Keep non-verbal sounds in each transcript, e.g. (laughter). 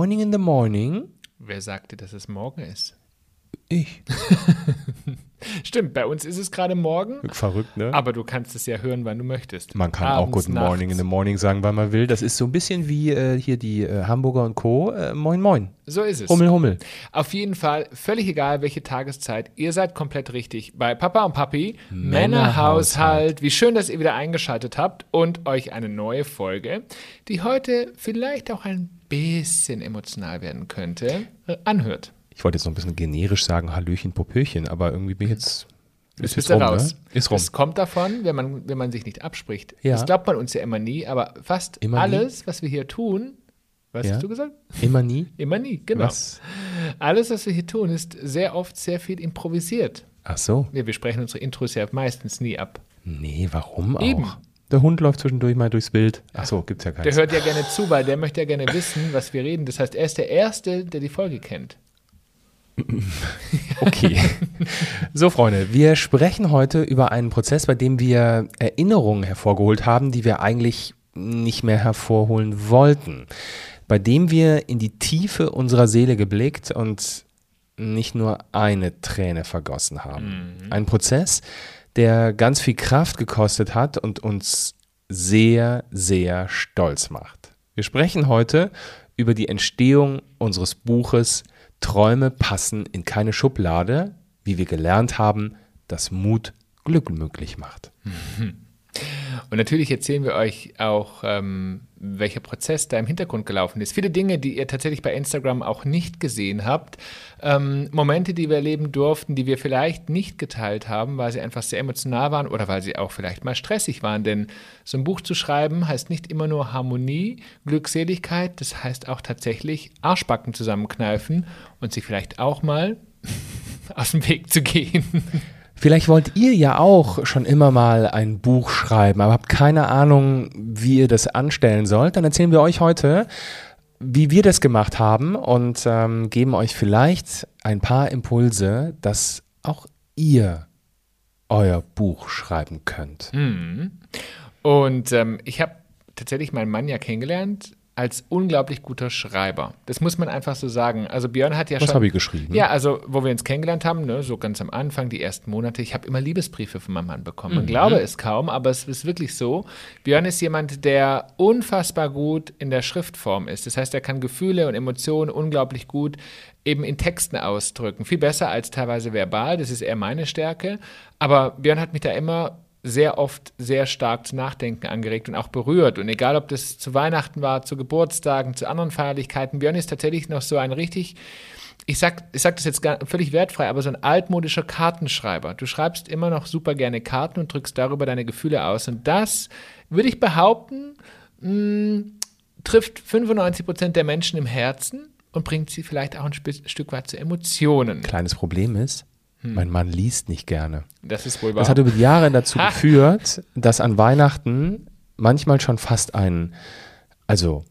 Morning in the morning. Wer sagte, dass es morgen ist? Ich. (laughs) (laughs) Stimmt, bei uns ist es gerade morgen, Verrückt, ne? aber du kannst es ja hören, wann du möchtest. man kann auch Abends, Good morning in the nachts. morning sagen, wann man will. Das ist so ein bisschen wie äh, hier die äh, Hamburger und Co. Äh, moin, moin. So ist es. Hummel, Hummel. Auf jeden Fall, völlig egal, welche Tageszeit, ihr seid komplett richtig bei Papa und Papi, Männerhaushalt. Wie schön, dass ihr wieder eingeschaltet habt und euch eine neue Folge, die heute vielleicht auch ein bisschen emotional werden könnte, anhört. Ich wollte jetzt noch ein bisschen generisch sagen, Hallöchen, Popöchen, aber irgendwie bin ich jetzt. Jetzt Ist rum, raus. ne? Ist rum. Das kommt davon, wenn man, wenn man sich nicht abspricht. Ja. Das glaubt man uns ja immer nie, aber fast Immer nie? alles, was wir hier tun, was Ja. hast du gesagt? Immer nie. (laughs) Immer nie, genau. Was? Alles, was wir hier tun, ist sehr oft sehr viel improvisiert. Ach so. Wir, wir sprechen unsere Intros ja meistens nie ab. Nee, warum auch? Eben. Der Hund läuft zwischendurch mal durchs Bild. Ach so, gibt's ja Der keins. hört ja gerne zu, weil der möchte ja gerne wissen, was wir reden. Das heißt, er ist der Erste, der die Folge kennt. (laughs) Okay. So, Freunde, wir sprechen heute über einen Prozess, bei dem wir Erinnerungen hervorgeholt haben, die wir eigentlich nicht mehr hervorholen wollten. Bei dem wir in die Tiefe unserer Seele geblickt und nicht nur eine Träne vergossen haben. Ein Prozess, der ganz viel Kraft gekostet hat und uns sehr, sehr stolz macht. Wir sprechen heute über die Entstehung unseres Buches Träume passen in keine Schublade, wie wir gelernt haben, dass Mut Glück möglich macht. Und natürlich erzählen wir euch auch, ähm, welcher Prozess da im Hintergrund gelaufen ist. Viele Dinge, die ihr tatsächlich bei Instagram auch nicht gesehen habt. Ähm, Momente, die wir erleben durften, die wir vielleicht nicht geteilt haben, weil sie einfach sehr emotional waren oder weil sie auch vielleicht mal stressig waren. Denn so ein Buch zu schreiben heißt nicht immer nur Harmonie, Glückseligkeit. Das heißt auch tatsächlich Arschbacken zusammenkneifen und sich vielleicht auch mal (laughs) aus dem Weg zu gehen. Vielleicht wollt ihr ja auch schon immer mal ein Buch schreiben, aber habt keine Ahnung, wie ihr das anstellen sollt. Dann erzählen wir euch heute, wie wir das gemacht haben und ähm, geben euch vielleicht ein paar Impulse, dass auch ihr euer Buch schreiben könnt. Und ähm, ich habe tatsächlich meinen Mann ja kennengelernt als unglaublich guter Schreiber. Das muss man einfach so sagen. Also Björn hat ja Was schon. habe ich geschrieben? Ja, also wo wir uns kennengelernt haben, ne, so ganz am Anfang, die ersten Monate, ich habe immer Liebesbriefe von meinem Mann bekommen. Man glaube es kaum, aber es ist wirklich so. Björn ist jemand, der unfassbar gut in der Schriftform ist. Das heißt, er kann Gefühle und Emotionen unglaublich gut eben in Texten ausdrücken. Viel besser als teilweise verbal, das ist eher meine Stärke. Aber Björn hat mich da immer sehr oft sehr stark zu Nachdenken angeregt und auch berührt. Und egal, ob das zu Weihnachten war, zu Geburtstagen, zu anderen Feierlichkeiten, Björn ist tatsächlich noch so ein richtig, ich sag, ich sag das jetzt gar, völlig wertfrei, aber so ein altmodischer Kartenschreiber. Du schreibst immer noch super gerne Karten und drückst darüber deine Gefühle aus. Und das, würde ich behaupten, mh, trifft 95 Prozent der Menschen im Herzen und bringt sie vielleicht auch ein Stück weit zu Emotionen. Kleines Problem ist, mein Mann liest nicht gerne. Das ist wohl wahr. Das hat über die Jahre dazu (laughs) Ha. geführt, dass an Weihnachten manchmal schon fast ein, also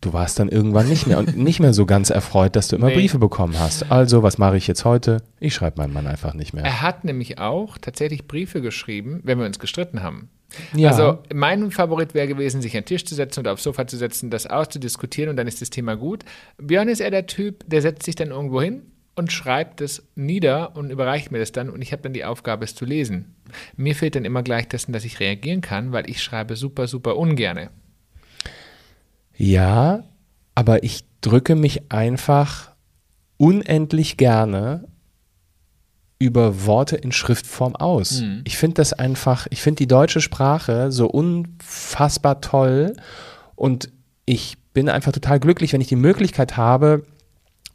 du warst dann irgendwann nicht mehr und (laughs) nicht mehr so ganz erfreut, dass du immer Nee. Briefe bekommen hast. Also, was mache ich jetzt heute? Ich schreibe meinem Mann einfach nicht mehr. Er hat nämlich auch tatsächlich Briefe geschrieben, wenn wir uns gestritten haben. Ja. Also mein Favorit wäre gewesen, sich an den Tisch zu setzen oder aufs Sofa zu setzen, das auszudiskutieren und dann ist das Thema gut. Björn ist eher der Typ, der setzt sich dann irgendwo hin und schreibt es nieder und überreicht mir das dann und ich habe dann die Aufgabe, es zu lesen. Mir fehlt dann immer gleich dessen, dass ich reagieren kann, weil ich schreibe super, super ungerne. Ja, aber ich drücke mich einfach unendlich gerne über Worte in Schriftform aus. Ich finde das einfach, ich finde die deutsche Sprache so unfassbar toll und ich bin einfach total glücklich, wenn ich die Möglichkeit habe,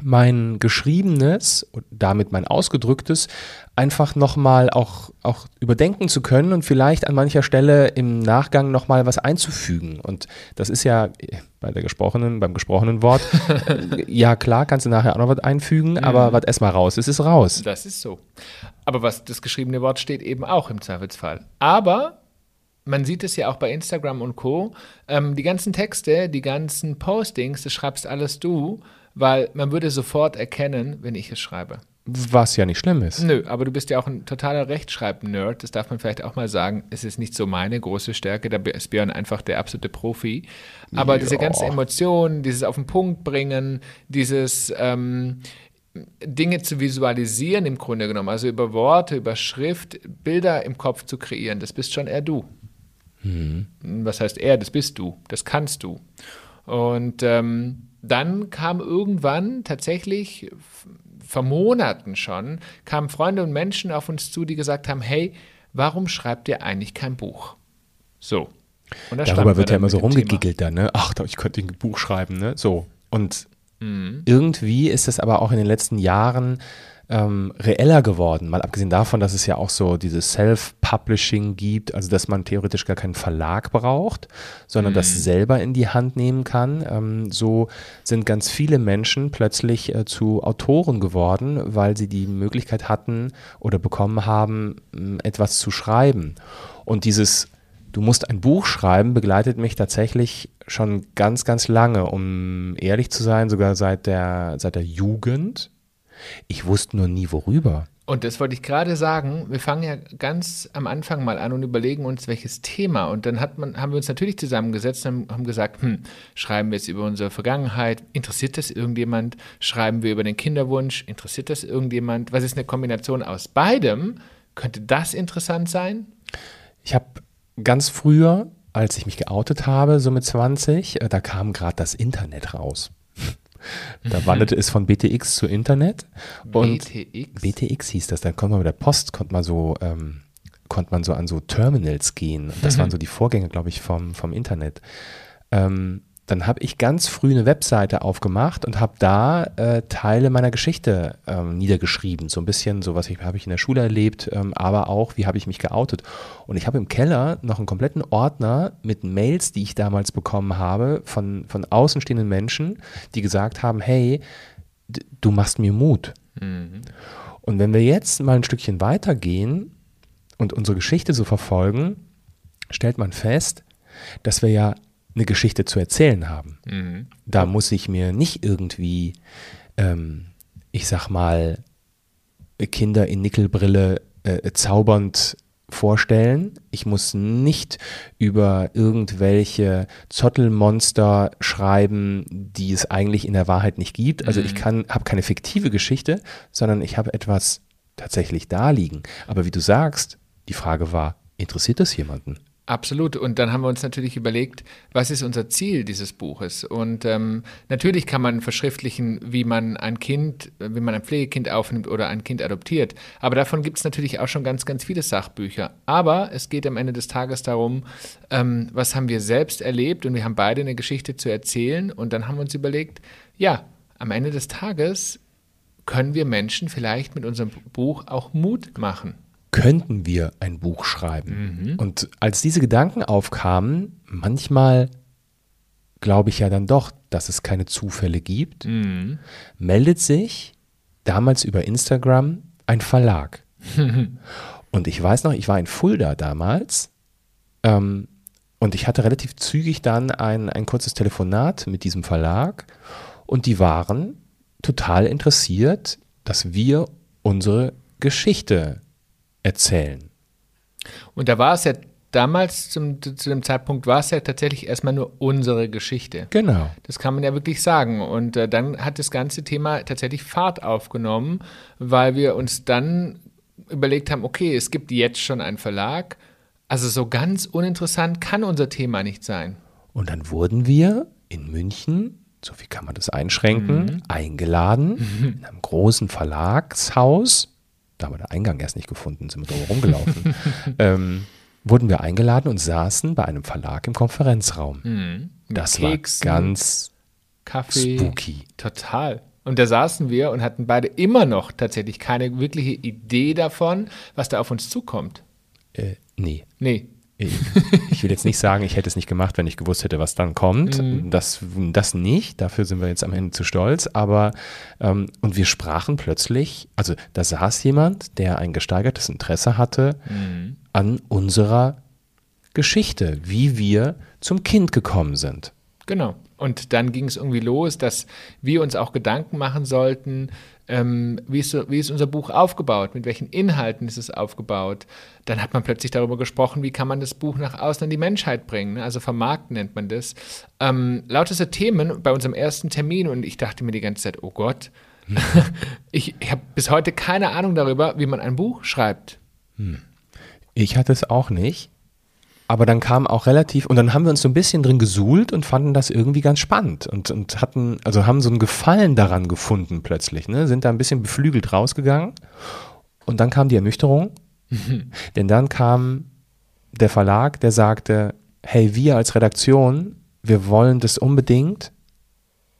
mein Geschriebenes und damit mein Ausgedrücktes einfach nochmal auch, auch überdenken zu können und vielleicht an mancher Stelle im Nachgang nochmal was einzufügen. Und das ist ja bei der gesprochenen, beim gesprochenen Wort, (laughs) äh, ja klar, kannst du nachher auch noch was einfügen, aber was erstmal raus ist, ist raus. Das ist so. Aber was das geschriebene Wort steht eben auch im Zweifelsfall. Aber man sieht es ja auch bei Instagram und Co. Ähm, die ganzen Texte, die ganzen Postings, das schreibst alles du, weil man würde sofort erkennen, wenn ich es schreibe. Was ja nicht schlimm ist. Nö, aber du bist ja auch ein totaler Rechtschreib-Nerd. Das darf man vielleicht auch mal sagen. Es ist nicht so meine große Stärke. Da ist Björn einfach der absolute Profi. Aber ja. diese ganzen Emotionen, dieses auf den Punkt bringen, dieses ähm, Dinge zu visualisieren im Grunde genommen, also über Worte, über Schrift, Bilder im Kopf zu kreieren, das bist schon eher du. Mhm. Was heißt er? Das bist du. Das kannst du. Und ähm, dann kam irgendwann tatsächlich vor Monaten schon, kamen Freunde und Menschen auf uns zu, die gesagt haben, hey, warum schreibt ihr eigentlich kein Buch? So. Darüber wird ja immer so rumgegiggelt dann, ne? Ach, ich könnte ein Buch schreiben, ne? So. Und mhm. irgendwie ist es aber auch in den letzten Jahren ähm, reeller geworden. Mal abgesehen davon, dass es ja auch so dieses Self-Publishing gibt, also dass man theoretisch gar keinen Verlag braucht, sondern mhm. das selber in die Hand nehmen kann. Ähm, so sind ganz viele Menschen plötzlich äh, zu Autoren geworden, weil sie die Möglichkeit hatten oder bekommen haben, etwas zu schreiben. Und dieses Du musst ein Buch schreiben, begleitet mich tatsächlich schon ganz, ganz lange, um ehrlich zu sein, sogar seit der, seit der Jugend. Ich wusste nur nie worüber. Und das wollte ich gerade sagen. Wir fangen ja ganz am Anfang mal an und überlegen uns, welches Thema. Und dann man, haben wir uns natürlich zusammengesetzt und haben gesagt, hm, schreiben wir jetzt über unsere Vergangenheit? Interessiert das irgendjemand? Schreiben wir über den Kinderwunsch? Interessiert das irgendjemand? Was ist eine Kombination aus beidem? Könnte das interessant sein? Ich habe ganz früher, als ich mich geoutet habe, so mit 20, äh, da kam gerade das Internet raus. Da mhm. wanderte es von BTX zu Internet. Und BTX? BTX hieß das. Dann konnte man mit der Post, konnte man so, ähm, konnte man so an so Terminals gehen. Das mhm. waren so die Vorgänge, glaube ich, vom, vom Internet. Ähm, dann habe ich ganz früh eine Webseite aufgemacht und habe da äh, Teile meiner Geschichte ähm, niedergeschrieben. So ein bisschen, so was habe ich in der Schule erlebt, ähm, aber auch, wie habe ich mich geoutet. Und ich habe im Keller noch einen kompletten Ordner mit Mails, die ich damals bekommen habe von, von außenstehenden Menschen, die gesagt haben, hey, du machst mir Mut. Mhm. Und wenn wir jetzt mal ein Stückchen weitergehen und unsere Geschichte so verfolgen, stellt man fest, dass wir ja eine Geschichte zu erzählen haben. Mhm. Da muss ich mir nicht irgendwie, ähm, ich sag mal, Kinder in Nickelbrille äh, zaubernd vorstellen. Ich muss nicht über irgendwelche Zottelmonster schreiben, die es eigentlich in der Wahrheit nicht gibt. Also ich mhm. kann, habe keine fiktive Geschichte, sondern ich habe etwas tatsächlich da liegen. Aber wie du sagst, die Frage war, interessiert das jemanden? Absolut. Und dann haben wir uns natürlich überlegt, was ist unser Ziel dieses Buches? Und ähm, natürlich kann man verschriftlichen, wie man ein Kind, wie man ein Pflegekind aufnimmt oder ein Kind adoptiert. Aber davon gibt es natürlich auch schon ganz, ganz viele Sachbücher. Aber es geht am Ende des Tages darum, ähm, was haben wir selbst erlebt und wir haben beide eine Geschichte zu erzählen. Und dann haben wir uns überlegt, ja, am Ende des Tages können wir Menschen vielleicht mit unserem Buch auch Mut machen könnten wir ein Buch schreiben? Mhm. Und als diese Gedanken aufkamen, manchmal glaube ich ja dann doch, dass es keine Zufälle gibt, mhm. meldet sich damals über Instagram ein Verlag. (laughs) und ich weiß noch, ich war in Fulda damals ähm, und ich hatte relativ zügig dann ein, ein kurzes Telefonat mit diesem Verlag und die waren total interessiert, dass wir unsere Geschichte erzählen. Und da war es ja damals, zum, zu dem Zeitpunkt, war es ja tatsächlich erstmal nur unsere Geschichte. Genau. Das kann man ja wirklich sagen. Und äh, dann hat das ganze Thema tatsächlich Fahrt aufgenommen, weil wir uns dann überlegt haben, okay, es gibt jetzt schon einen Verlag. Also so ganz uninteressant kann unser Thema nicht sein. Und dann wurden wir in München, so viel kann man das einschränken, mhm. eingeladen mhm. in einem großen Verlagshaus da haben wir den Eingang erst nicht gefunden, sind wir drüber rumgelaufen, (laughs) ähm, wurden wir eingeladen und saßen bei einem Verlag im Konferenzraum. Mhm. Das Keksen, war ganz Kaffee, spooky. Total. Und da saßen wir und hatten beide immer noch tatsächlich keine wirkliche Idee davon, was da auf uns zukommt. Äh, nee. Nee ich will jetzt nicht sagen, ich hätte es nicht gemacht, wenn ich gewusst hätte, was dann kommt. Mhm. Das, das nicht, dafür sind wir jetzt am Ende zu stolz. Aber, ähm, und wir sprachen plötzlich, also da saß jemand, der ein gesteigertes Interesse hatte mhm. an unserer Geschichte, wie wir zum Kind gekommen sind. Genau. Und dann ging es irgendwie los, dass wir uns auch Gedanken machen sollten, ähm, wie, ist, wie ist unser Buch aufgebaut, mit welchen Inhalten ist es aufgebaut. Dann hat man plötzlich darüber gesprochen, wie kann man das Buch nach außen an die Menschheit bringen, ne? also vermarkten nennt man das. Ähm, lauteste Themen bei unserem ersten Termin und ich dachte mir die ganze Zeit, oh Gott, hm. (laughs) ich, ich habe bis heute keine Ahnung darüber, wie man ein Buch schreibt. Hm. Ich hatte es auch nicht. Aber dann kam auch relativ, und dann haben wir uns so ein bisschen drin gesuhlt und fanden das irgendwie ganz spannend und, und hatten, also haben so einen Gefallen daran gefunden plötzlich, ne? sind da ein bisschen beflügelt rausgegangen. Und dann kam die Ernüchterung, (laughs) denn dann kam der Verlag, der sagte, hey, wir als Redaktion, wir wollen das unbedingt,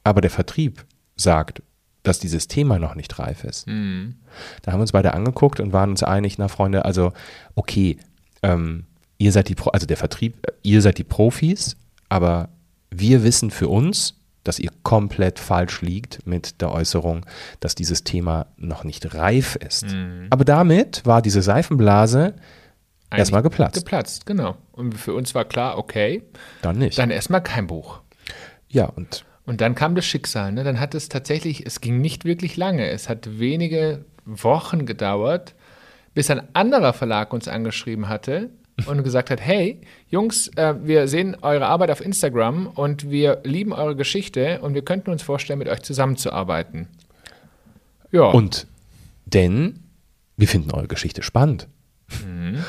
aber der Vertrieb sagt, dass dieses Thema noch nicht reif ist. Mhm. Da haben wir uns beide angeguckt und waren uns einig, na Freunde, also okay, ähm, ihr seid die, Pro also der Vertrieb, ihr seid die Profis, aber wir wissen für uns, dass ihr komplett falsch liegt mit der Äußerung, dass dieses Thema noch nicht reif ist. Mhm. Aber damit war diese Seifenblase erstmal geplatzt. Geplatzt, genau. Und für uns war klar, okay. Dann nicht. Dann erstmal kein Buch. Ja, und. Und dann kam das Schicksal. Ne? Dann hat es tatsächlich, es ging nicht wirklich lange. Es hat wenige Wochen gedauert, bis ein anderer Verlag uns angeschrieben hatte und gesagt hat, hey, Jungs, äh, wir sehen eure Arbeit auf Instagram und wir lieben eure Geschichte und wir könnten uns vorstellen, mit euch zusammenzuarbeiten. Ja. Und denn wir finden eure Geschichte spannend. Mhm.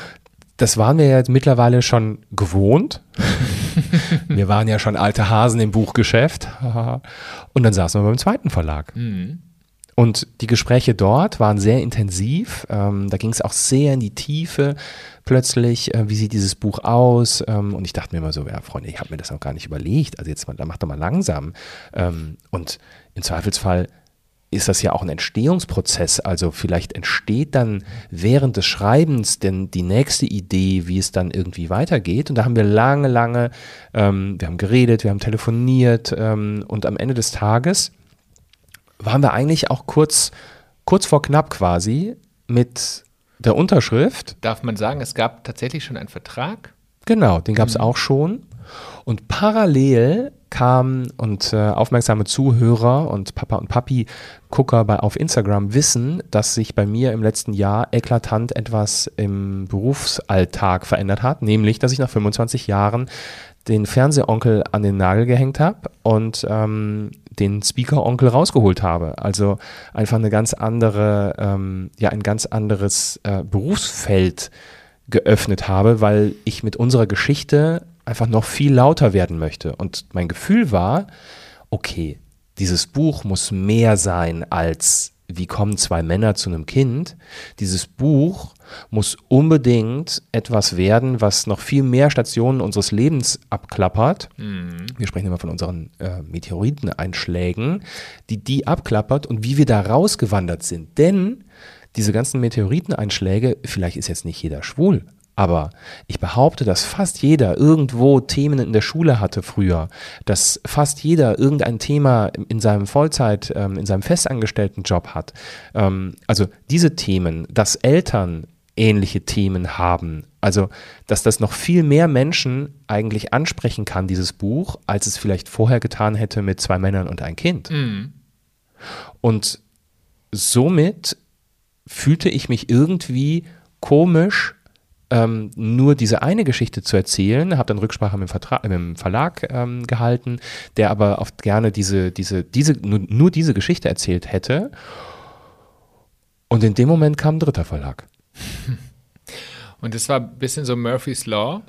Das waren wir ja mittlerweile schon gewohnt. (laughs) wir waren ja schon alte Hasen im Buchgeschäft. (laughs) Und dann saßen wir beim zweiten Verlag. Mhm. Und die Gespräche dort waren sehr intensiv. Ähm, da ging es auch sehr in die Tiefe plötzlich. Äh, wie sieht dieses Buch aus? Ähm, und ich dachte mir immer so, ja, Freunde, ich habe mir das noch gar nicht überlegt. Also jetzt mal, da macht doch mal langsam. Ähm, und im Zweifelsfall ist das ja auch ein Entstehungsprozess. Also vielleicht entsteht dann während des Schreibens denn die nächste Idee, wie es dann irgendwie weitergeht. Und da haben wir lange, lange, ähm, wir haben geredet, wir haben telefoniert ähm, und am Ende des Tages waren wir eigentlich auch kurz, kurz vor knapp quasi mit der Unterschrift. Darf man sagen, es gab tatsächlich schon einen Vertrag? Genau, den gab es mhm. auch schon. Und parallel kamen und äh, aufmerksame Zuhörer und Papa und Papi Gucker bei, auf Instagram wissen, dass sich bei mir im letzten Jahr eklatant etwas im Berufsalltag verändert hat, nämlich, dass ich nach 25 Jahren den Fernsehonkel an den Nagel gehängt habe und ähm, den Speaker-Onkel rausgeholt habe. Also einfach eine ganz andere, ähm, ja, ein ganz anderes äh, Berufsfeld geöffnet habe, weil ich mit unserer Geschichte einfach noch viel lauter werden möchte. Und mein Gefühl war, okay, dieses Buch muss mehr sein als wie kommen zwei Männer zu einem Kind? Dieses Buch muss unbedingt etwas werden, was noch viel mehr Stationen unseres Lebens abklappert. Mhm. Wir sprechen immer von unseren äh, Meteoriteneinschlägen, die die abklappert und wie wir da rausgewandert sind. Denn diese ganzen Meteoriteneinschläge, vielleicht ist jetzt nicht jeder schwul, aber ich behaupte, dass fast jeder irgendwo Themen in der Schule hatte früher, dass fast jeder irgendein Thema in seinem Vollzeit, ähm, in seinem festangestellten Job hat. Ähm, also diese Themen, dass Eltern ähnliche Themen haben. Also, dass das noch viel mehr Menschen eigentlich ansprechen kann, dieses Buch, als es vielleicht vorher getan hätte mit zwei Männern und ein Kind. Mhm. Und somit fühlte ich mich irgendwie komisch ähm, nur diese eine Geschichte zu erzählen, habe dann Rücksprache mit dem, Vertrag, mit dem Verlag ähm, gehalten, der aber oft gerne diese, diese, diese, nur, nur diese Geschichte erzählt hätte. Und in dem Moment kam ein dritter Verlag. (laughs) Und das war ein bisschen so Murphy's Law,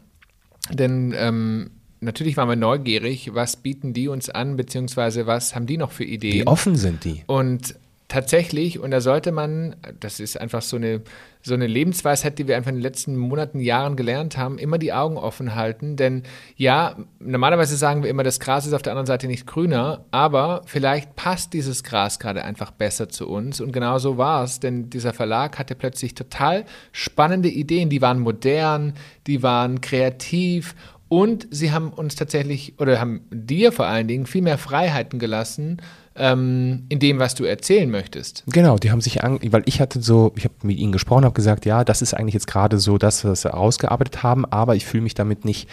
denn ähm, natürlich waren wir neugierig, was bieten die uns an, beziehungsweise was haben die noch für Ideen. Wie offen sind die? Und tatsächlich, und da sollte man, das ist einfach so eine, so eine Lebensweisheit, die wir einfach in den letzten Monaten, Jahren gelernt haben, immer die Augen offen halten. Denn ja, normalerweise sagen wir immer, das Gras ist auf der anderen Seite nicht grüner, aber vielleicht passt dieses Gras gerade einfach besser zu uns. Und genau so war es, denn dieser Verlag hatte plötzlich total spannende Ideen, die waren modern, die waren kreativ und sie haben uns tatsächlich, oder haben dir vor allen Dingen, viel mehr Freiheiten gelassen, ähm, in dem, was du erzählen möchtest. Genau, die haben sich an, weil ich hatte so, ich habe mit ihnen gesprochen, habe gesagt, ja, das ist eigentlich jetzt gerade so das, was wir ausgearbeitet haben, aber ich fühle mich damit nicht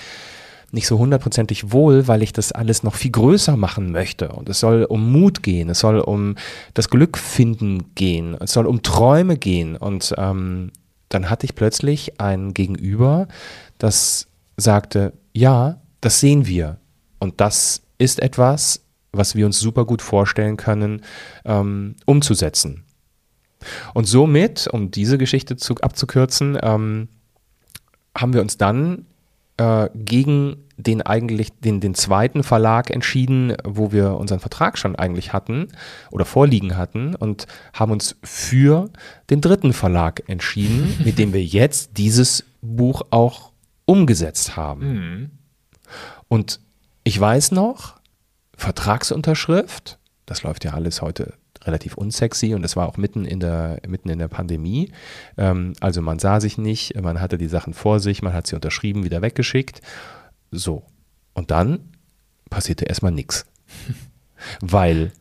nicht so hundertprozentig wohl, weil ich das alles noch viel größer machen möchte. Und es soll um Mut gehen, es soll um das Glück finden gehen, es soll um Träume gehen. Und ähm, dann hatte ich plötzlich ein Gegenüber, das sagte, ja, das sehen wir. Und das ist etwas, was wir uns super gut vorstellen können, ähm, umzusetzen. Und somit, um diese Geschichte zu, abzukürzen, ähm, haben wir uns dann äh, gegen den eigentlich den, den zweiten Verlag entschieden, wo wir unseren Vertrag schon eigentlich hatten oder vorliegen hatten und haben uns für den dritten Verlag entschieden, (laughs) mit dem wir jetzt dieses Buch auch umgesetzt haben. Mhm. Und ich weiß noch, Vertragsunterschrift, das läuft ja alles heute relativ unsexy und das war auch mitten in der, mitten in der Pandemie. Ähm, also man sah sich nicht, man hatte die Sachen vor sich, man hat sie unterschrieben, wieder weggeschickt. So. Und dann passierte erstmal nichts. (laughs) Weil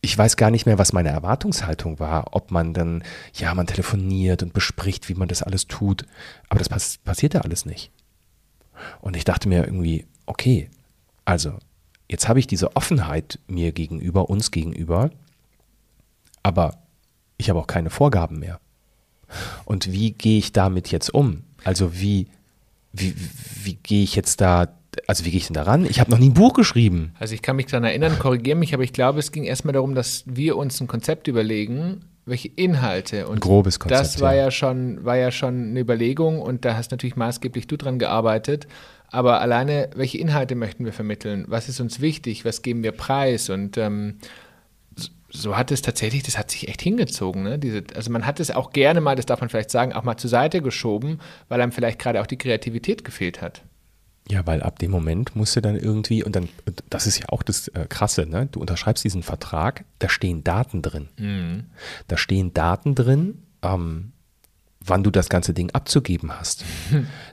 ich weiß gar nicht mehr, was meine Erwartungshaltung war, ob man dann, ja, man telefoniert und bespricht, wie man das alles tut. Aber das pass passierte alles nicht. Und ich dachte mir irgendwie, okay, also jetzt habe ich diese Offenheit mir gegenüber, uns gegenüber, aber ich habe auch keine Vorgaben mehr. Und wie gehe ich damit jetzt um? Also wie, wie, wie gehe ich jetzt da, also wie gehe ich denn daran? Ich habe noch nie ein Buch geschrieben. Also ich kann mich daran erinnern, korrigiere mich, aber ich glaube, es ging erstmal darum, dass wir uns ein Konzept überlegen, welche Inhalte und ein grobes Konzept. Das war ja. ja schon, war ja schon eine Überlegung und da hast natürlich maßgeblich du dran gearbeitet. Aber alleine, welche Inhalte möchten wir vermitteln? Was ist uns wichtig? Was geben wir preis? Und ähm, so hat es tatsächlich, das hat sich echt hingezogen. Ne? Diese, also man hat es auch gerne mal, das darf man vielleicht sagen, auch mal zur Seite geschoben, weil einem vielleicht gerade auch die Kreativität gefehlt hat. Ja, weil ab dem Moment musst du dann irgendwie, und dann, das ist ja auch das äh, Krasse, ne? du unterschreibst diesen Vertrag, da stehen Daten drin. Mhm. Da stehen Daten drin, ähm, wann du das ganze Ding abzugeben hast.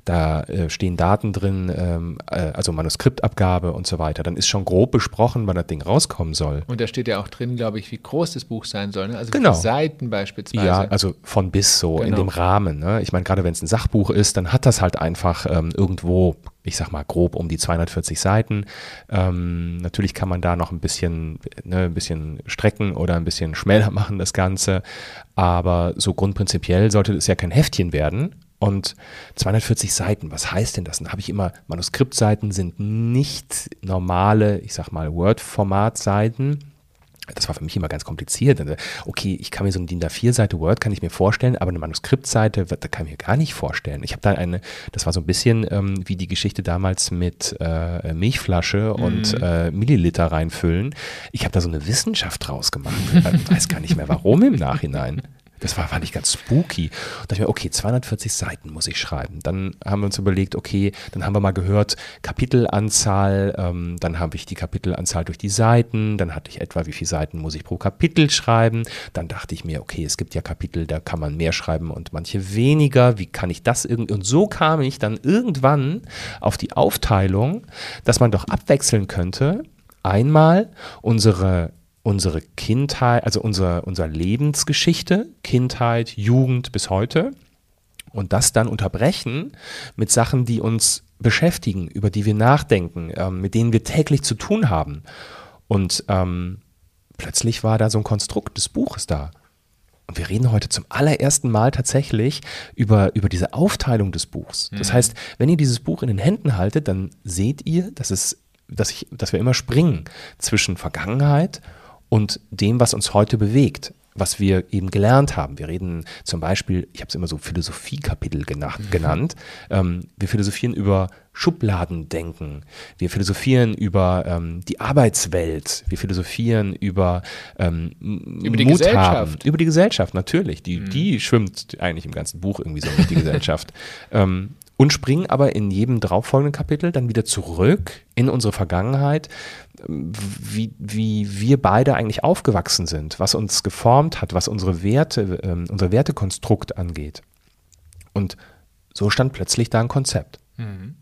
Da äh, stehen Daten drin, ähm, äh, also Manuskriptabgabe und so weiter. Dann ist schon grob besprochen, wann das Ding rauskommen soll. Und da steht ja auch drin, glaube ich, wie groß das Buch sein soll. Ne? Also genau. Seiten beispielsweise. Ja, also von bis so genau. in dem Rahmen. Ne? Ich meine, gerade wenn es ein Sachbuch ist, dann hat das halt einfach ähm, irgendwo ich sag mal grob um die 240 Seiten. Ähm, natürlich kann man da noch ein bisschen, ne, ein bisschen strecken oder ein bisschen schmäler (laughs) machen, das Ganze. Aber so grundprinzipiell sollte es ja kein Heftchen werden. Und 240 Seiten, was heißt denn das? Dann habe ich immer, Manuskriptseiten sind nicht normale, ich sag mal, Word-Format-Seiten das war für mich immer ganz kompliziert. Okay, ich kann mir so eine DIN A4-Seite Word kann ich mir vorstellen, aber eine Manuskriptseite, da kann ich mir gar nicht vorstellen. Ich habe da eine, das war so ein bisschen ähm, wie die Geschichte damals mit äh, Milchflasche und äh, Milliliter reinfüllen. Ich habe da so eine Wissenschaft draus gemacht. Ich weiß gar nicht mehr warum im Nachhinein. (laughs) Das war, fand ich ganz spooky. Da dachte ich mir, okay, 240 Seiten muss ich schreiben. Dann haben wir uns überlegt, okay, dann haben wir mal gehört, Kapitelanzahl, ähm, dann habe ich die Kapitelanzahl durch die Seiten, dann hatte ich etwa, wie viele Seiten muss ich pro Kapitel schreiben. Dann dachte ich mir, okay, es gibt ja Kapitel, da kann man mehr schreiben und manche weniger. Wie kann ich das irgendwie? Und so kam ich dann irgendwann auf die Aufteilung, dass man doch abwechseln könnte. Einmal unsere unsere Kindheit, also unsere, unsere Lebensgeschichte, Kindheit, Jugend bis heute und das dann unterbrechen mit Sachen, die uns beschäftigen, über die wir nachdenken, ähm, mit denen wir täglich zu tun haben. Und ähm, plötzlich war da so ein Konstrukt des Buches da. Und wir reden heute zum allerersten Mal tatsächlich über, über diese Aufteilung des Buchs. Das mhm. heißt, wenn ihr dieses Buch in den Händen haltet, dann seht ihr, dass, es, dass, ich, dass wir immer springen zwischen Vergangenheit und dem, was uns heute bewegt, was wir eben gelernt haben. Wir reden zum Beispiel, ich habe es immer so Philosophiekapitel genannt, mhm. genannt. Ähm, wir philosophieren über Schubladendenken. Wir philosophieren über ähm, die Arbeitswelt. Wir philosophieren über, ähm, über die Mut Gesellschaft. Haben. Über die Gesellschaft, natürlich. Die, mhm. die schwimmt eigentlich im ganzen Buch irgendwie so mit, die (laughs) Gesellschaft. ähm, und springen aber in jedem darauffolgenden Kapitel dann wieder zurück in unsere Vergangenheit, wie, wie wir beide eigentlich aufgewachsen sind, was uns geformt hat, was unsere Werte, äh, unser Wertekonstrukt angeht. Und so stand plötzlich da ein Konzept. Mhm.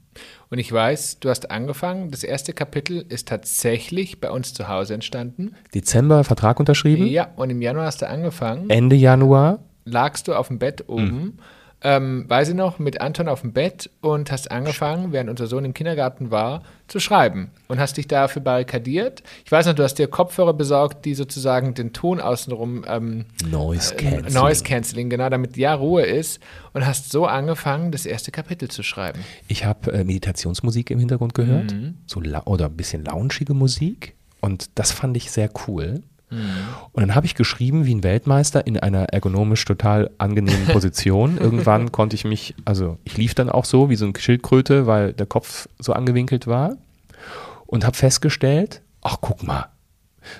Und ich weiß, du hast angefangen, das erste Kapitel ist tatsächlich bei uns zu Hause entstanden. Dezember Vertrag unterschrieben? Ja, und im Januar hast du angefangen. Ende Januar. Lagst du auf dem Bett oben. Mhm ähm, weiß ich noch, mit Anton auf dem Bett und hast angefangen, während unser Sohn im Kindergarten war, zu schreiben und hast dich dafür barrikadiert. Ich weiß noch, du hast dir Kopfhörer besorgt, die sozusagen den Ton außenrum ähm, Noise Cancelling. Äh, Noise Cancelling, genau, damit ja Ruhe ist und hast so angefangen, das erste Kapitel zu schreiben. Ich habe äh, Meditationsmusik im Hintergrund gehört, mhm. so oder ein bisschen launchige Musik und das fand ich sehr cool. Und dann habe ich geschrieben wie ein Weltmeister in einer ergonomisch total angenehmen (laughs) Position. Irgendwann konnte ich mich, also ich lief dann auch so wie so ein Schildkröte, weil der Kopf so angewinkelt war und habe festgestellt, ach guck mal,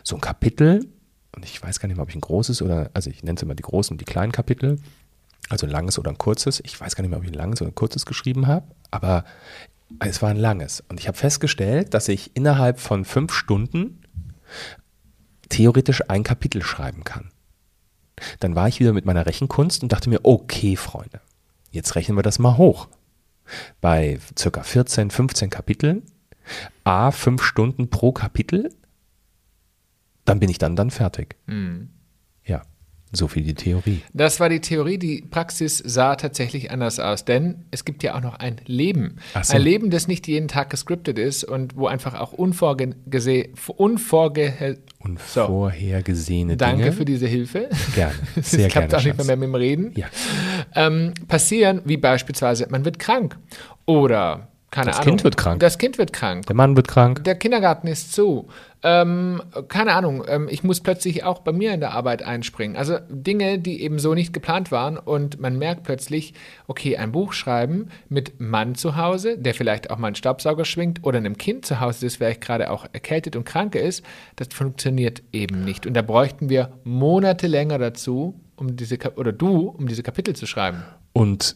so ein Kapitel, und ich weiß gar nicht mehr, ob ich ein großes oder, also ich nenne es immer die großen und die kleinen Kapitel, also ein langes oder ein kurzes. Ich weiß gar nicht mehr, ob ich ein langes oder ein kurzes geschrieben habe, aber es war ein langes. Und ich habe festgestellt, dass ich innerhalb von fünf Stunden theoretisch ein Kapitel schreiben kann. Dann war ich wieder mit meiner Rechenkunst und dachte mir, okay, Freunde, jetzt rechnen wir das mal hoch. Bei circa 14, 15 Kapiteln, a fünf Stunden pro Kapitel, dann bin ich dann dann fertig. Mhm. Ja. So viel die Theorie. Das war die Theorie. Die Praxis sah tatsächlich anders aus, denn es gibt ja auch noch ein Leben. So. Ein Leben, das nicht jeden Tag gescriptet ist und wo einfach auch unvorgese unvorge unvorhergesehene so. Danke für diese Hilfe. Gerne. (laughs) Sehr es klappt gerne, auch nicht mehr mit dem Reden. Ja. Ähm, passieren, wie beispielsweise, man wird krank oder keine das Ahnung. Kind wird krank. Das Kind wird krank. Der Mann wird krank. Der Kindergarten ist zu. Ähm, keine Ahnung, ähm, ich muss plötzlich auch bei mir in der Arbeit einspringen. Also Dinge, die eben so nicht geplant waren und man merkt plötzlich, okay, ein Buch schreiben mit Mann zu Hause, der vielleicht auch mal einen Staubsauger schwingt oder einem Kind zu Hause, das vielleicht gerade auch erkältet und krank ist, das funktioniert eben nicht. Und da bräuchten wir Monate länger dazu, um diese, oder du, um diese Kapitel zu schreiben. Und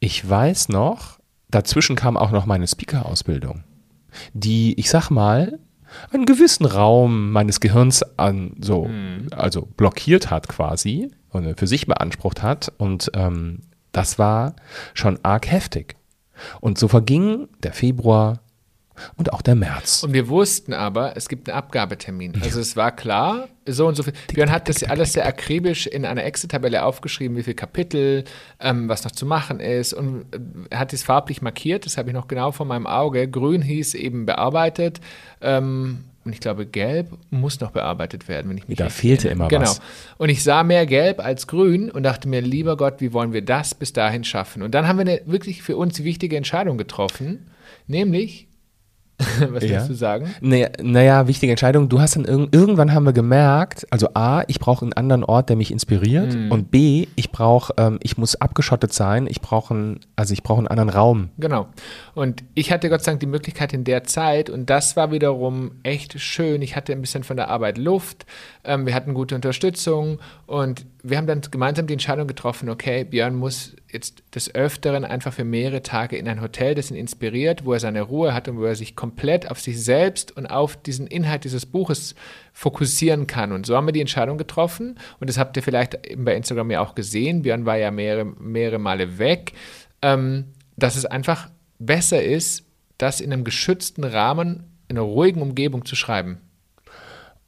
ich weiß noch, dazwischen kam auch noch meine Speaker-Ausbildung, die, ich sag mal, einen gewissen Raum meines Gehirns an, so, mhm. also blockiert hat quasi und für sich beansprucht hat. Und ähm, das war schon arg heftig. Und so verging der Februar, und auch der März. Und wir wussten aber, es gibt einen Abgabetermin. Also es war klar, so und so viel. Björn hat das alles sehr akribisch in einer Excel-Tabelle aufgeschrieben, wie viele Kapitel, ähm, was noch zu machen ist. Und er hat es farblich markiert, das habe ich noch genau vor meinem Auge. Grün hieß eben bearbeitet. Ähm, und ich glaube, gelb muss noch bearbeitet werden, wenn ich mich Da fehlte erinnere. immer genau. was. Genau. Und ich sah mehr gelb als grün und dachte mir, lieber Gott, wie wollen wir das bis dahin schaffen? Und dann haben wir eine wirklich für uns wichtige Entscheidung getroffen, nämlich (laughs) Was ja. du sagen? Naja, naja, wichtige Entscheidung. Du hast dann irg irgendwann haben wir gemerkt, also A, ich brauche einen anderen Ort, der mich inspiriert mhm. und B, ich brauche, ähm, ich muss abgeschottet sein, ich brauche einen, also ich brauche einen anderen Raum. Genau. Und ich hatte Gott sei Dank die Möglichkeit in der Zeit und das war wiederum echt schön. Ich hatte ein bisschen von der Arbeit Luft, ähm, wir hatten gute Unterstützung und wir haben dann gemeinsam die Entscheidung getroffen, okay, Björn muss jetzt des Öfteren einfach für mehrere Tage in ein Hotel, das ihn inspiriert, wo er seine Ruhe hat und wo er sich komplett auf sich selbst und auf diesen Inhalt dieses Buches fokussieren kann. Und so haben wir die Entscheidung getroffen. Und das habt ihr vielleicht eben bei Instagram ja auch gesehen. Björn war ja mehrere, mehrere Male weg, ähm, dass es einfach besser ist, das in einem geschützten Rahmen, in einer ruhigen Umgebung zu schreiben.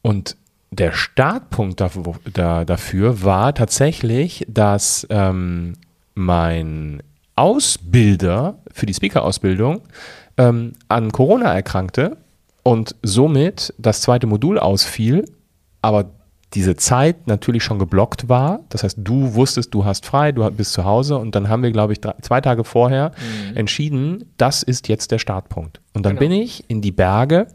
Und der Startpunkt dafür, war tatsächlich, dass ähm, mein Ausbilder für die Speaker-Ausbildung ähm, an Corona erkrankte und somit das zweite Modul ausfiel, aber diese Zeit natürlich schon geblockt war. Das heißt, du wusstest, du hast frei, du bist zu Hause und dann haben wir, glaube ich, drei, zwei Tage vorher mhm. entschieden, das ist jetzt der Startpunkt. Und dann genau. bin ich in die Berge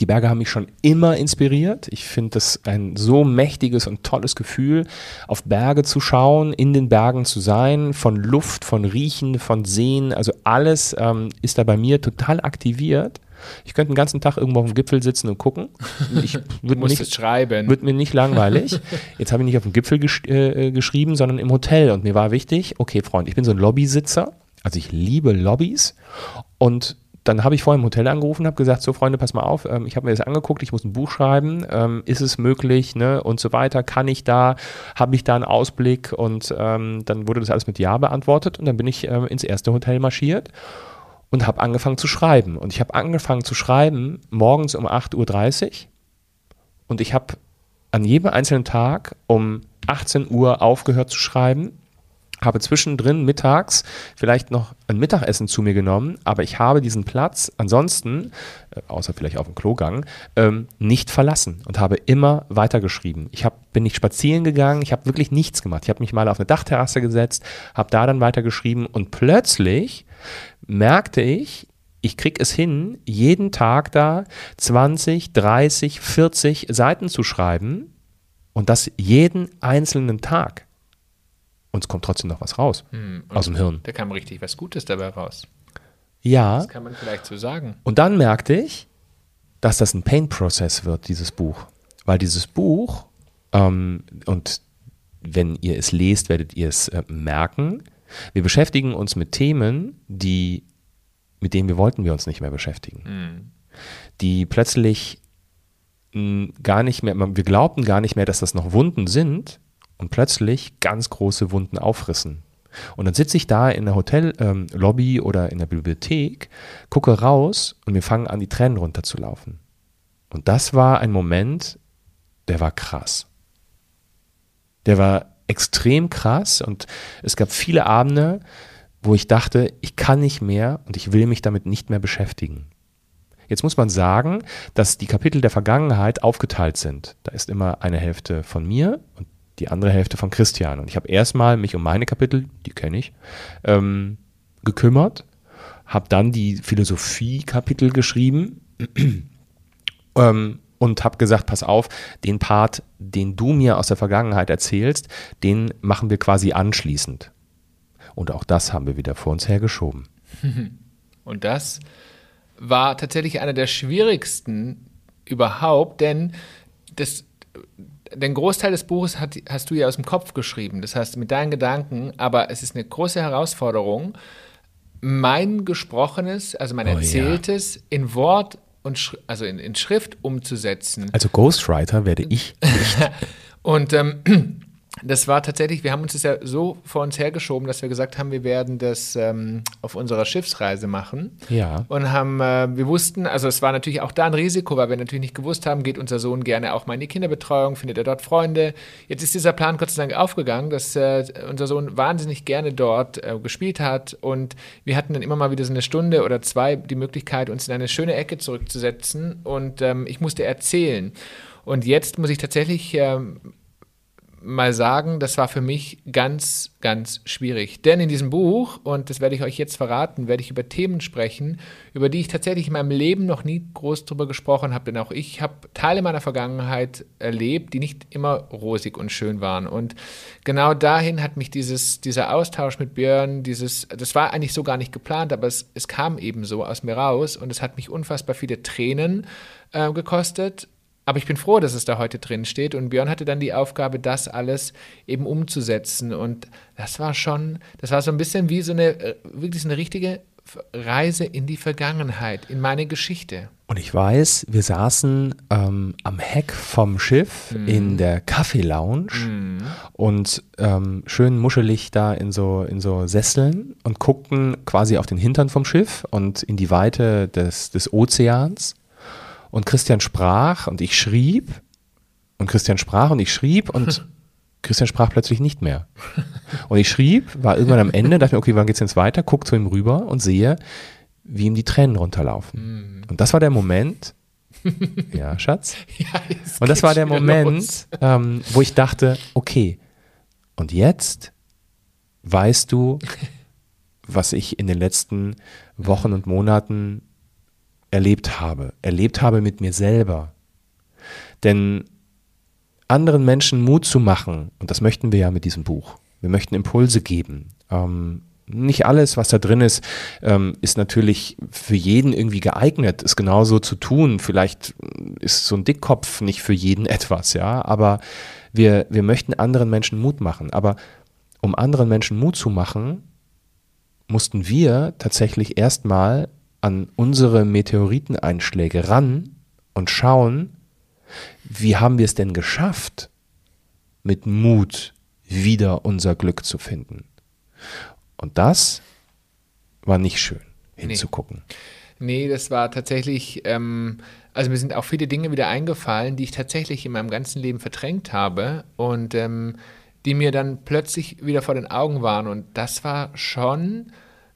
die Berge haben mich schon immer inspiriert. Ich finde das ein so mächtiges und tolles Gefühl, auf Berge zu schauen, in den Bergen zu sein, von Luft, von Riechen, von Sehen. Also alles ähm, ist da bei mir total aktiviert. Ich könnte den ganzen Tag irgendwo auf dem Gipfel sitzen und gucken. Ich (laughs) würde nicht schreiben. Wird mir nicht langweilig. (laughs) Jetzt habe ich nicht auf dem Gipfel gesch äh, geschrieben, sondern im Hotel. Und mir war wichtig, okay, Freund, ich bin so ein Lobbysitzer. Also ich liebe Lobbys. Und dann habe ich vorhin im Hotel angerufen, habe gesagt, so Freunde, pass mal auf, ähm, ich habe mir das angeguckt, ich muss ein Buch schreiben, ähm, ist es möglich, ne, und so weiter, kann ich da, habe ich da einen Ausblick und ähm, dann wurde das alles mit Ja beantwortet und dann bin ich ähm, ins erste Hotel marschiert und habe angefangen zu schreiben. Und ich habe angefangen zu schreiben morgens um 8.30 Uhr und ich habe an jedem einzelnen Tag um 18 Uhr aufgehört zu schreiben habe zwischendrin mittags vielleicht noch ein Mittagessen zu mir genommen, aber ich habe diesen Platz ansonsten, äh, außer vielleicht auf dem Klogang, ähm, nicht verlassen und habe immer weitergeschrieben. Ich hab, bin nicht spazieren gegangen, ich habe wirklich nichts gemacht. Ich habe mich mal auf eine Dachterrasse gesetzt, habe da dann weitergeschrieben und plötzlich merkte ich, ich kriege es hin, jeden Tag da 20, 30, 40 Seiten zu schreiben und das jeden einzelnen Tag. Und es kommt trotzdem noch was raus hm, aus dem Hirn. Da kam richtig was Gutes dabei raus. Ja. Das kann man vielleicht so sagen. Und dann merkte ich, dass das ein Pain-Prozess wird, dieses Buch. Weil dieses Buch, ähm, und wenn ihr es lest, werdet ihr es äh, merken, wir beschäftigen uns mit Themen, die, mit denen wir wollten wir uns nicht mehr beschäftigen. Mhm. Die plötzlich mh, gar nicht mehr, wir glaubten gar nicht mehr, dass das noch Wunden sind, und plötzlich ganz große Wunden aufrissen. Und dann sitze ich da in der Hotellobby ähm, oder in der Bibliothek, gucke raus und mir fangen an, die Tränen runterzulaufen. Und das war ein Moment, der war krass. Der war extrem krass und es gab viele Abende, wo ich dachte, ich kann nicht mehr und ich will mich damit nicht mehr beschäftigen. Jetzt muss man sagen, dass die Kapitel der Vergangenheit aufgeteilt sind. Da ist immer eine Hälfte von mir und die andere Hälfte von Christian. Und ich habe erstmal mich um meine Kapitel, die kenne ich, ähm, gekümmert, habe dann die Philosophie-Kapitel geschrieben (clears throat) ähm, und habe gesagt, pass auf, den Part, den du mir aus der Vergangenheit erzählst, den machen wir quasi anschließend. Und auch das haben wir wieder vor uns hergeschoben. (laughs) Und das war tatsächlich einer der schwierigsten überhaupt, denn das den Großteil des Buches hat, hast du ja aus dem Kopf geschrieben, das heißt mit deinen Gedanken, aber es ist eine große Herausforderung, mein Gesprochenes, also mein oh, Erzähltes ja. in Wort und also in, in, Schrift umzusetzen. Also Ghostwriter werde ich nicht. (laughs) und ähm, das war tatsächlich, wir haben uns das ja so vor uns hergeschoben, dass wir gesagt haben, wir werden das ähm, auf unserer Schiffsreise machen. Ja. Und haben, äh, wir wussten, also es war natürlich auch da ein Risiko, weil wir natürlich nicht gewusst haben, geht unser Sohn gerne auch mal in die Kinderbetreuung, findet er dort Freunde. Jetzt ist dieser Plan Gott sei Dank aufgegangen, dass äh, unser Sohn wahnsinnig gerne dort äh, gespielt hat und wir hatten dann immer mal wieder so eine Stunde oder zwei die Möglichkeit, uns in eine schöne Ecke zurückzusetzen und ähm, ich musste erzählen. Und jetzt muss ich tatsächlich ähm, mal sagen, das war für mich ganz, ganz schwierig. Denn in diesem Buch, und das werde ich euch jetzt verraten, werde ich über Themen sprechen, über die ich tatsächlich in meinem Leben noch nie groß drüber gesprochen habe. Denn auch ich habe Teile meiner Vergangenheit erlebt, die nicht immer rosig und schön waren. Und genau dahin hat mich dieses, dieser Austausch mit Björn, dieses, das war eigentlich so gar nicht geplant, aber es, es kam eben so aus mir raus und es hat mich unfassbar viele Tränen äh, gekostet aber ich bin froh, dass es da heute drin steht. Und Björn hatte dann die Aufgabe, das alles eben umzusetzen. Und das war schon, das war so ein bisschen wie so eine, äh, wirklich so eine richtige Reise in die Vergangenheit, in meine Geschichte. Und ich weiß, wir saßen ähm, am Heck vom Schiff mm. in der Kaffee-Lounge mm. und ähm, schön muschelig da in so, in so Sesseln und guckten quasi auf den Hintern vom Schiff und in die Weite des, des Ozeans. Und Christian sprach und ich schrieb. Und Christian sprach und ich schrieb und (laughs) Christian sprach plötzlich nicht mehr. Und ich schrieb, war irgendwann am Ende, dachte mir, okay, wann geht's jetzt weiter? Guck zu ihm rüber und sehe, wie ihm die Tränen runterlaufen. Mhm. Und das war der Moment, ja, Schatz? (laughs) Ja, und das war der Moment, ähm, wo ich dachte, okay, und jetzt weißt du, (laughs) was ich in den letzten Wochen und Monaten erlebt habe, erlebt habe mit mir selber. Denn anderen Menschen Mut zu machen, und das möchten wir ja mit diesem Buch, wir möchten Impulse geben. Ähm, nicht alles, was da drin ist, ähm, ist natürlich für jeden irgendwie geeignet, es genauso zu tun. Vielleicht ist so ein Dickkopf nicht für jeden (laughs) etwas, ja, aber wir, wir möchten anderen Menschen Mut machen. Aber um anderen Menschen Mut zu machen, mussten wir tatsächlich erstmal an unsere Meteoriteneinschläge ran und schauen, wie haben wir es denn geschafft, mit Mut wieder unser Glück zu finden. Und das war nicht schön hinzugucken. Nee, nee das war tatsächlich, ähm, also mir sind auch viele Dinge wieder eingefallen, die ich tatsächlich in meinem ganzen Leben verdrängt habe. Und ähm, die mir dann plötzlich wieder vor den Augen waren. Und das war schon,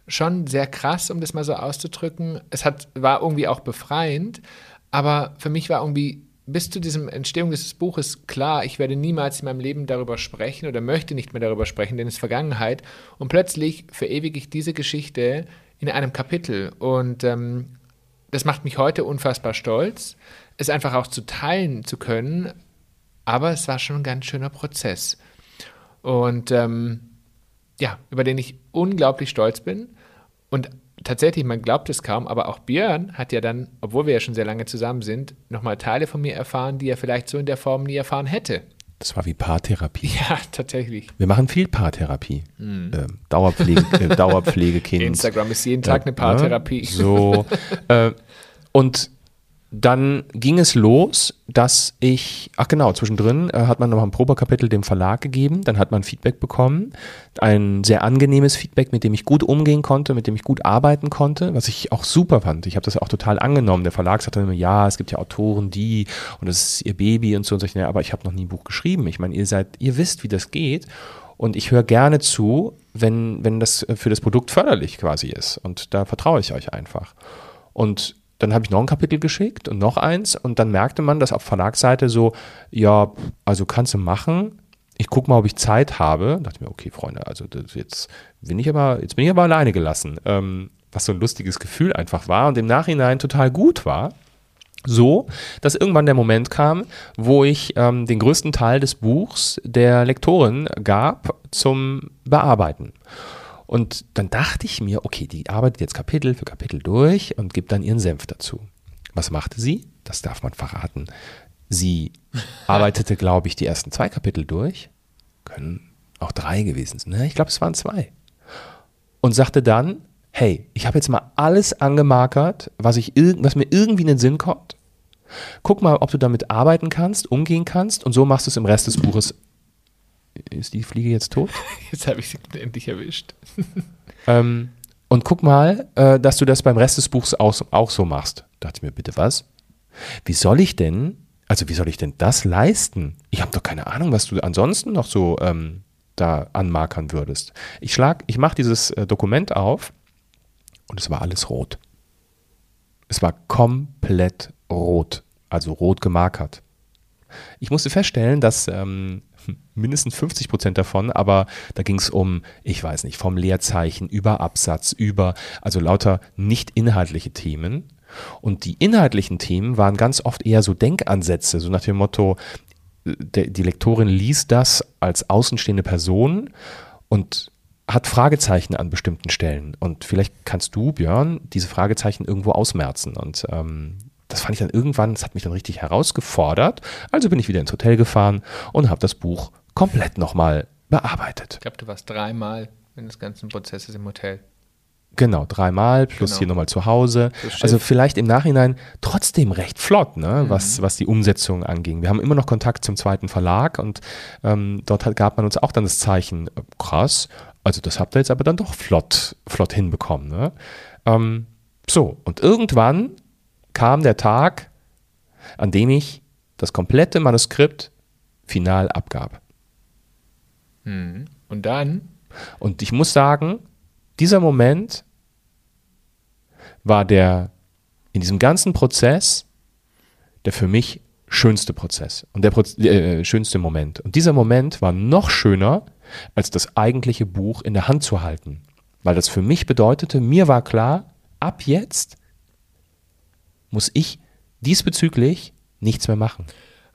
schon sehr krass, um das mal so auszudrücken. Es hat, war irgendwie auch befreiend, aber für mich war irgendwie bis zu diesem Entstehung dieses Buches klar, ich werde niemals in meinem Leben darüber sprechen oder möchte nicht mehr darüber sprechen, denn es ist Vergangenheit. Und plötzlich verewige ich diese Geschichte in einem Kapitel. Und ähm, das macht mich heute unfassbar stolz, es einfach auch zu teilen zu können. Aber es war schon ein ganz schöner Prozess. Und ähm, ja, über den ich unglaublich stolz bin. Und tatsächlich, man glaubt es kaum, aber auch Björn hat ja dann, obwohl wir ja schon sehr lange zusammen sind, nochmal Teile von mir erfahren, die er vielleicht so in der Form nie erfahren hätte. Das war wie Paartherapie. (laughs) Ja, tatsächlich. Wir machen viel Paartherapie. Mhm. Äh, Dauerpflege, äh, Dauerpflegekind. (laughs) Instagram ist jeden Tag eine Paartherapie. Ja, so. (laughs) äh, und dann ging es los, dass ich, ach genau, zwischendrin äh, hat man noch ein Probekapitel dem Verlag gegeben, dann hat man Feedback bekommen, ein sehr angenehmes Feedback, mit dem ich gut umgehen konnte, mit dem ich gut arbeiten konnte, was ich auch super fand. Ich habe das auch total angenommen. Der Verlag sagte immer, ja, es gibt ja Autoren, die und das ist ihr Baby und so und so, aber ich habe noch nie ein Buch geschrieben. Ich meine, ihr seid, ihr wisst, wie das geht und ich höre gerne zu, wenn, wenn das für das Produkt förderlich quasi ist und da vertraue ich euch einfach. Und dann habe ich noch ein Kapitel geschickt und noch eins und dann merkte man, dass auf Verlagsseite so, ja, also kannst du machen. Ich gucke mal, ob ich Zeit habe. Da dachte ich mir, okay, Freunde, also jetzt bin ich aber, jetzt bin ich aber alleine gelassen. Ähm, was so ein lustiges Gefühl einfach war und im Nachhinein total gut war. So, dass irgendwann der Moment kam, wo ich ähm, den größten Teil des Buchs der Lektorin gab zum Bearbeiten. Und dann dachte ich mir, okay, die arbeitet jetzt Kapitel für Kapitel durch und gibt dann ihren Senf dazu. Was machte sie? Das darf man verraten. Sie (laughs) arbeitete, glaube ich, die ersten zwei Kapitel durch. Können auch drei gewesen sein. Ne? Ich glaube, es waren zwei. Und sagte dann, hey, ich habe jetzt mal alles angemarkert, was, ich was mir irgendwie in den Sinn kommt. Guck mal, ob du damit arbeiten kannst, umgehen kannst und so machst du es im Rest des Buches ist die Fliege jetzt tot? (laughs) Jetzt habe ich sie endlich erwischt. (laughs) ähm, und guck mal, äh, dass du das beim Rest des Buchs auch, auch so machst. Da dachte ich mir, bitte was? Wie soll ich denn, also wie soll ich denn das leisten? Ich habe doch keine Ahnung, was du ansonsten noch so ähm, da anmarkern würdest. Ich schlag, ich mache dieses äh, Dokument auf und es war alles rot. Es war komplett rot, also rot gemarkert. Ich musste feststellen, dass ähm, mindestens 50 Prozent davon, aber da ging es um, ich weiß nicht, vom Leerzeichen über Absatz, über, also lauter nicht inhaltliche Themen. Und die inhaltlichen Themen waren ganz oft eher so Denkansätze, so nach dem Motto, der, die Lektorin liest das als außenstehende Person und hat Fragezeichen an bestimmten Stellen. Und vielleicht kannst du, Björn, diese Fragezeichen irgendwo ausmerzen. Und ähm, das fand ich dann irgendwann, das hat mich dann richtig herausgefordert. Also bin ich wieder ins Hotel gefahren und habe das Buch komplett nochmal bearbeitet. Ich glaube, du warst dreimal in des ganzen Prozesses im Hotel. Genau, dreimal plus genau. hier nochmal zu Hause. Also vielleicht im Nachhinein trotzdem recht flott, ne, mhm. was, was die Umsetzung anging. Wir haben immer noch Kontakt zum zweiten Verlag und ähm, dort hat, gab man uns auch dann das Zeichen, äh, krass, also das habt ihr jetzt aber dann doch flott, flott hinbekommen. Ne? Ähm, so, und irgendwann kam der Tag, an dem ich das komplette Manuskript final abgab. Hm. Und dann? Und ich muss sagen, dieser Moment war der in diesem ganzen Prozess der für mich schönste Prozess und der Proz äh, schönste Moment. Und dieser Moment war noch schöner, als das eigentliche Buch in der Hand zu halten. Weil das für mich bedeutete, mir war klar, ab jetzt muss ich diesbezüglich nichts mehr machen.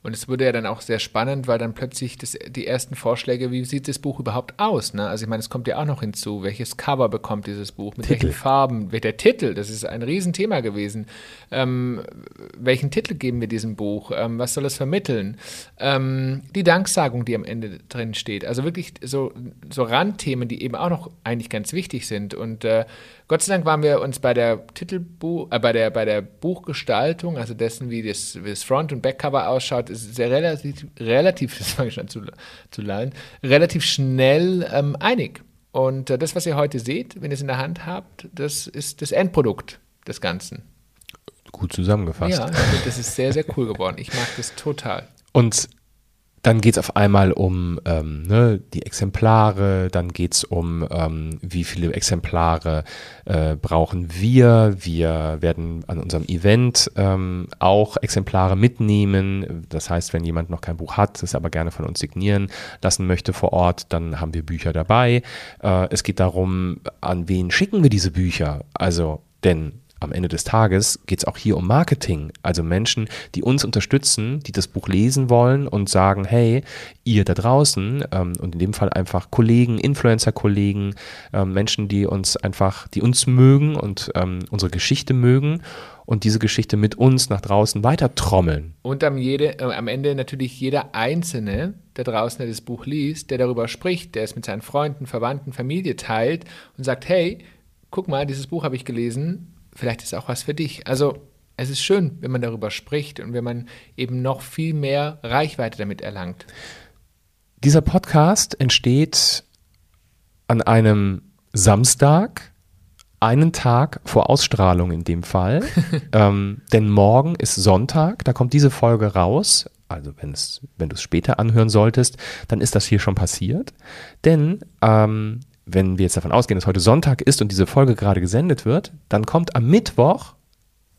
Und es wurde ja dann auch sehr spannend, weil dann plötzlich das, die ersten Vorschläge, wie sieht das Buch überhaupt aus? Ne? Also ich meine, es kommt ja auch noch hinzu, welches Cover bekommt dieses Buch, mit Titel. welchen Farben, der Titel, das ist ein Riesenthema gewesen. Ähm, welchen Titel geben wir diesem Buch? Ähm, was soll es vermitteln? Ähm, die Danksagung, die am Ende drin steht. Also wirklich so, so Randthemen, die eben auch noch eigentlich ganz wichtig sind. Und äh, Gott sei Dank waren wir uns bei der Titelbuch, äh, bei der, bei der Buchgestaltung, also dessen, wie das, wie das Front- und Backcover ausschaut, ist sehr relativ, relativ, (laughs) das fange ich schon zu, zu lallen, relativ schnell ähm, einig. Und äh, das, was ihr heute seht, wenn ihr es in der Hand habt, das ist das Endprodukt des Ganzen. Gut zusammengefasst. Ja, das ist sehr, sehr cool geworden. Ich mag das total. Und dann geht es auf einmal um ähm, ne, die Exemplare, dann geht es um, ähm, wie viele Exemplare äh, brauchen wir. Wir werden an unserem Event ähm, auch Exemplare mitnehmen. Das heißt, wenn jemand noch kein Buch hat, es aber gerne von uns signieren lassen möchte vor Ort, dann haben wir Bücher dabei. Äh, es geht darum, an wen schicken wir diese Bücher. Also, denn am Ende des Tages geht es auch hier um Marketing. Also Menschen, die uns unterstützen, die das Buch lesen wollen und sagen, hey, ihr da draußen, ähm, und in dem Fall einfach Kollegen, Influencer-Kollegen, ähm, Menschen, die uns einfach, die uns mögen und ähm, unsere Geschichte mögen und diese Geschichte mit uns nach draußen weiter trommeln. Und am, jede, äh, am Ende natürlich jeder Einzelne, der draußen der das Buch liest, der darüber spricht, der es mit seinen Freunden, Verwandten, Familie teilt und sagt, hey, guck mal, dieses Buch habe ich gelesen, vielleicht ist auch was für dich. Also es ist schön, wenn man darüber spricht und wenn man eben noch viel mehr Reichweite damit erlangt. Dieser Podcast entsteht an einem Samstag, einen Tag vor Ausstrahlung in dem Fall. (laughs) ähm, denn morgen ist Sonntag, da kommt diese Folge raus. Also wenn, es, wenn du es später anhören solltest, dann ist das hier schon passiert. Denn ähm, wenn wir jetzt davon ausgehen, dass heute Sonntag ist und diese Folge gerade gesendet wird, dann kommt am Mittwoch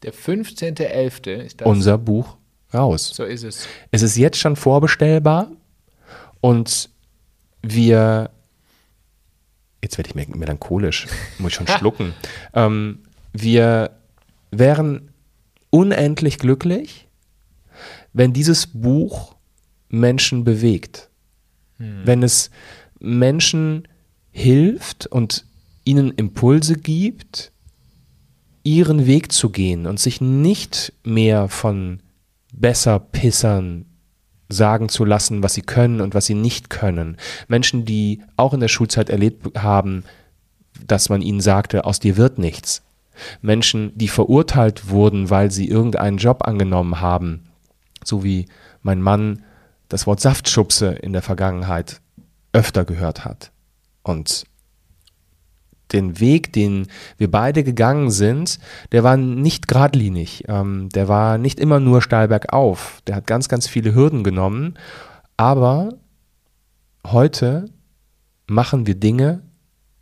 der 15.11. ist das. unser Buch raus. So ist es. Es ist jetzt schon vorbestellbar und wir, jetzt werde ich melancholisch, muss ich schon (laughs) schlucken. ähm, wir wären unendlich glücklich, wenn dieses Buch Menschen bewegt. Hm. Wenn es Menschen hilft und ihnen Impulse gibt, ihren Weg zu gehen und sich nicht mehr von Besserpissern sagen zu lassen, was sie können und was sie nicht können. Menschen, die auch in der Schulzeit erlebt haben, dass man ihnen sagte, aus dir wird nichts. Menschen, die verurteilt wurden, weil sie irgendeinen Job angenommen haben, so wie mein Mann das Wort Saftschubse in der Vergangenheit öfter gehört hat. Und den Weg, den wir beide gegangen sind, der war nicht geradlinig. Ähm, der war nicht immer nur steil bergauf. Der hat ganz, ganz viele Hürden genommen. Aber heute machen wir Dinge,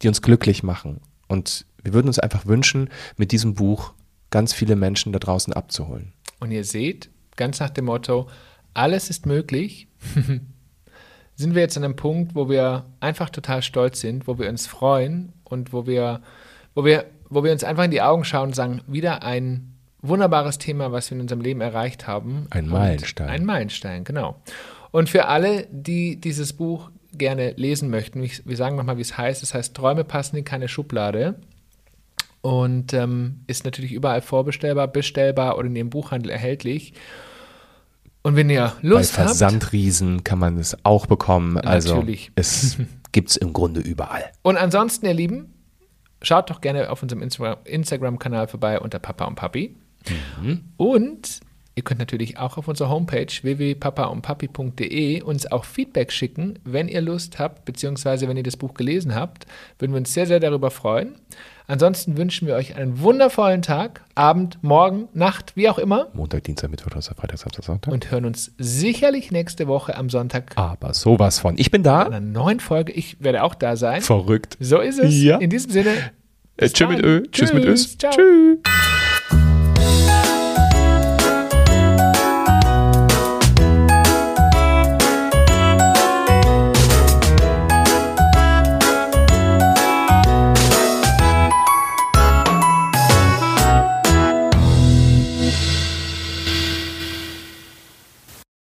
die uns glücklich machen. Und wir würden uns einfach wünschen, mit diesem Buch ganz viele Menschen da draußen abzuholen. Und ihr seht, ganz nach dem Motto, alles ist möglich. (laughs) sind wir jetzt an einem Punkt, wo wir einfach total stolz sind, wo wir uns freuen und wo wir, wo wir, wo wir uns einfach in die Augen schauen und sagen, wieder ein wunderbares Thema, was wir in unserem Leben erreicht haben. Ein Meilenstein. Ein Meilenstein, genau. Und für alle, die dieses Buch gerne lesen möchten, wir sagen nochmal, wie es heißt. Es heißt Träume passen in keine Schublade und ähm, ist natürlich überall vorbestellbar, bestellbar oder in dem Buchhandel erhältlich. Und wenn ihr Lust Bei Versandriesen habt, kann man es auch bekommen. Also natürlich. (laughs) es gibt es im Grunde überall. Und ansonsten, ihr Lieben, schaut doch gerne auf unserem Instagram-Kanal vorbei unter Papa und Papi. Mhm. Und ihr könnt natürlich auch auf unserer Homepage www.papaundpapi.de uns auch Feedback schicken, wenn ihr Lust habt, beziehungsweise wenn ihr das Buch gelesen habt. Würden wir uns sehr, sehr darüber freuen. Ansonsten wünschen wir euch einen wundervollen Tag, Abend, Morgen, Nacht, wie auch immer. Montag, Dienstag, Mittwoch, Donnerstag, Freitag, Samstag, Sonntag. Und hören uns sicherlich nächste Woche am Sonntag. Aber sowas von. Ich bin da. In einer neuen Folge. Ich werde auch da sein. Verrückt. So ist es. Ja. In diesem Sinne. Äh, tschüss mit Ö. Tschüss, Tschüss mit Ö. Ciao. Tschüss.